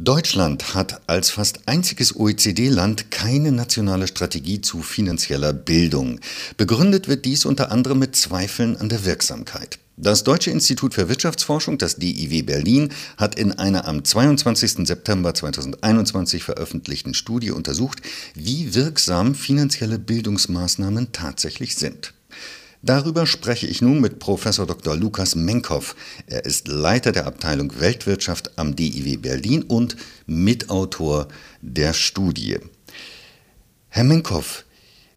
Deutschland hat als fast einziges OECD-Land keine nationale Strategie zu finanzieller Bildung. Begründet wird dies unter anderem mit Zweifeln an der Wirksamkeit. Das Deutsche Institut für Wirtschaftsforschung, das DIW Berlin, hat in einer am 22. September 2021 veröffentlichten Studie untersucht, wie wirksam finanzielle Bildungsmaßnahmen tatsächlich sind. Darüber spreche ich nun mit Professor Dr. Lukas Menkow. Er ist Leiter der Abteilung Weltwirtschaft am DIW Berlin und Mitautor der Studie. Herr Menkow,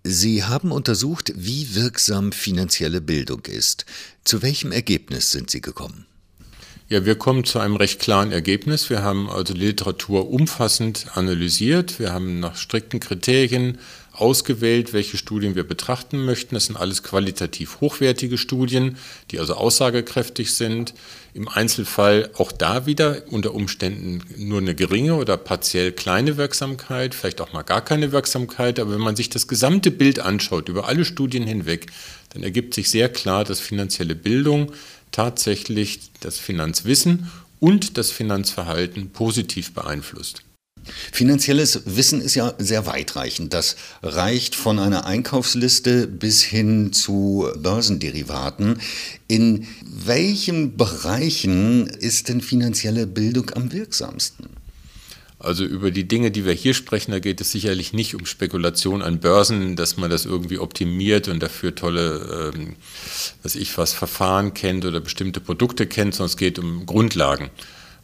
Sie haben untersucht, wie wirksam finanzielle Bildung ist. Zu welchem Ergebnis sind Sie gekommen? Ja, wir kommen zu einem recht klaren Ergebnis. Wir haben also Literatur umfassend analysiert. Wir haben nach strikten Kriterien ausgewählt, welche Studien wir betrachten möchten. Das sind alles qualitativ hochwertige Studien, die also aussagekräftig sind. Im Einzelfall auch da wieder unter Umständen nur eine geringe oder partiell kleine Wirksamkeit, vielleicht auch mal gar keine Wirksamkeit. Aber wenn man sich das gesamte Bild anschaut, über alle Studien hinweg, dann ergibt sich sehr klar, dass finanzielle Bildung tatsächlich das Finanzwissen und das Finanzverhalten positiv beeinflusst. Finanzielles Wissen ist ja sehr weitreichend. Das reicht von einer Einkaufsliste bis hin zu Börsenderivaten. In welchen Bereichen ist denn finanzielle Bildung am wirksamsten? Also über die Dinge, die wir hier sprechen, da geht es sicherlich nicht um Spekulation an Börsen, dass man das irgendwie optimiert und dafür tolle, ähm, was ich was, Verfahren kennt oder bestimmte Produkte kennt, sondern es geht um Grundlagen.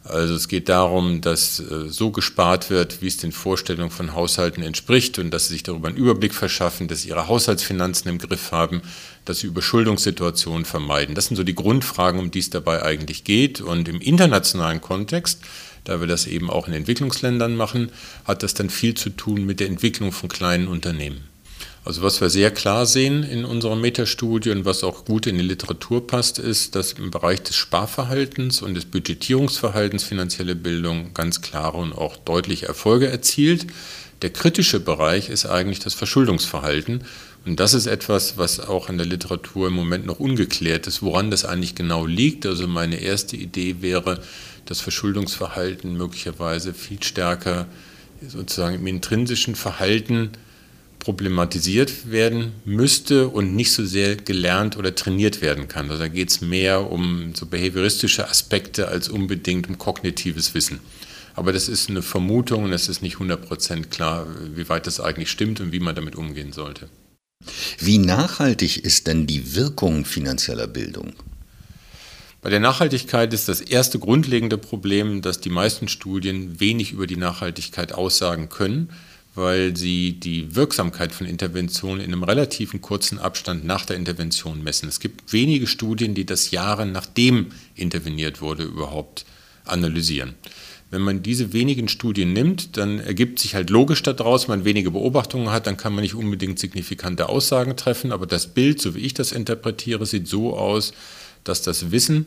Also es geht darum, dass äh, so gespart wird, wie es den Vorstellungen von Haushalten entspricht und dass sie sich darüber einen Überblick verschaffen, dass sie ihre Haushaltsfinanzen im Griff haben, dass sie Überschuldungssituationen vermeiden. Das sind so die Grundfragen, um die es dabei eigentlich geht. Und im internationalen Kontext, da wir das eben auch in Entwicklungsländern machen, hat das dann viel zu tun mit der Entwicklung von kleinen Unternehmen. Also was wir sehr klar sehen in unserer Metastudie und was auch gut in die Literatur passt, ist, dass im Bereich des Sparverhaltens und des Budgetierungsverhaltens finanzielle Bildung ganz klare und auch deutliche Erfolge erzielt. Der kritische Bereich ist eigentlich das Verschuldungsverhalten. Und das ist etwas, was auch in der Literatur im Moment noch ungeklärt ist, woran das eigentlich genau liegt. Also meine erste Idee wäre, das Verschuldungsverhalten möglicherweise viel stärker sozusagen im intrinsischen Verhalten problematisiert werden müsste und nicht so sehr gelernt oder trainiert werden kann. Also da geht es mehr um so behavioristische Aspekte als unbedingt um kognitives Wissen. Aber das ist eine Vermutung und es ist nicht 100% klar, wie weit das eigentlich stimmt und wie man damit umgehen sollte. Wie nachhaltig ist denn die Wirkung finanzieller Bildung? Bei der Nachhaltigkeit ist das erste grundlegende Problem, dass die meisten Studien wenig über die Nachhaltigkeit aussagen können weil sie die Wirksamkeit von Interventionen in einem relativen kurzen Abstand nach der Intervention messen. Es gibt wenige Studien, die das Jahre nachdem interveniert wurde überhaupt analysieren. Wenn man diese wenigen Studien nimmt, dann ergibt sich halt logisch daraus, wenn man wenige Beobachtungen hat, dann kann man nicht unbedingt signifikante Aussagen treffen, aber das Bild, so wie ich das interpretiere, sieht so aus, dass das Wissen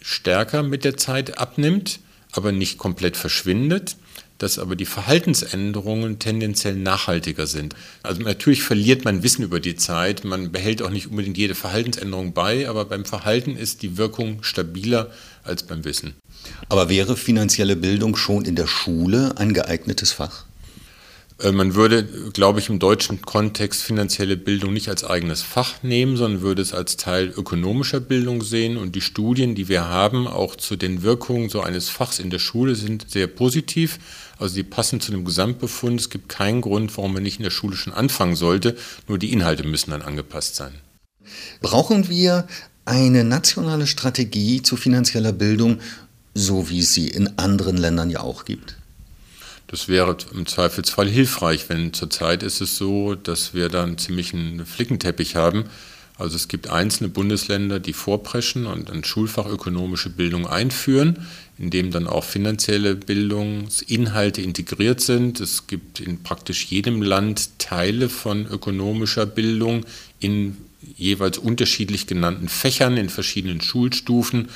stärker mit der Zeit abnimmt, aber nicht komplett verschwindet dass aber die Verhaltensänderungen tendenziell nachhaltiger sind. Also natürlich verliert man Wissen über die Zeit, man behält auch nicht unbedingt jede Verhaltensänderung bei, aber beim Verhalten ist die Wirkung stabiler als beim Wissen. Aber wäre finanzielle Bildung schon in der Schule ein geeignetes Fach? Äh, man würde, glaube ich, im deutschen Kontext finanzielle Bildung nicht als eigenes Fach nehmen, sondern würde es als Teil ökonomischer Bildung sehen. Und die Studien, die wir haben, auch zu den Wirkungen so eines Fachs in der Schule, sind sehr positiv. Also die passen zu dem Gesamtbefund. Es gibt keinen Grund, warum man nicht in der Schule schon anfangen sollte. Nur die Inhalte müssen dann angepasst sein. Brauchen wir eine nationale Strategie zu finanzieller Bildung, so wie es sie in anderen Ländern ja auch gibt? Das wäre im Zweifelsfall hilfreich, wenn zurzeit ist es so, dass wir da einen ziemlichen Flickenteppich haben. Also es gibt einzelne Bundesländer, die vorpreschen und eine schulfachökonomische Bildung einführen, in dem dann auch finanzielle Bildungsinhalte integriert sind. Es gibt in praktisch jedem Land Teile von ökonomischer Bildung in jeweils unterschiedlich genannten Fächern in verschiedenen Schulstufen.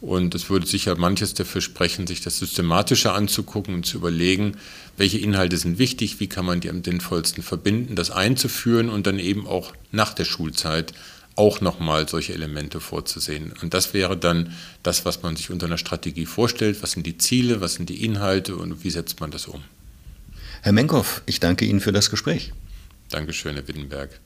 Und es würde sicher manches dafür sprechen, sich das systematischer anzugucken und zu überlegen, welche Inhalte sind wichtig, wie kann man die am sinnvollsten verbinden, das einzuführen und dann eben auch nach der Schulzeit auch nochmal solche Elemente vorzusehen. Und das wäre dann das, was man sich unter einer Strategie vorstellt. Was sind die Ziele, was sind die Inhalte und wie setzt man das um? Herr Menkow, ich danke Ihnen für das Gespräch. Dankeschön, Herr Wittenberg.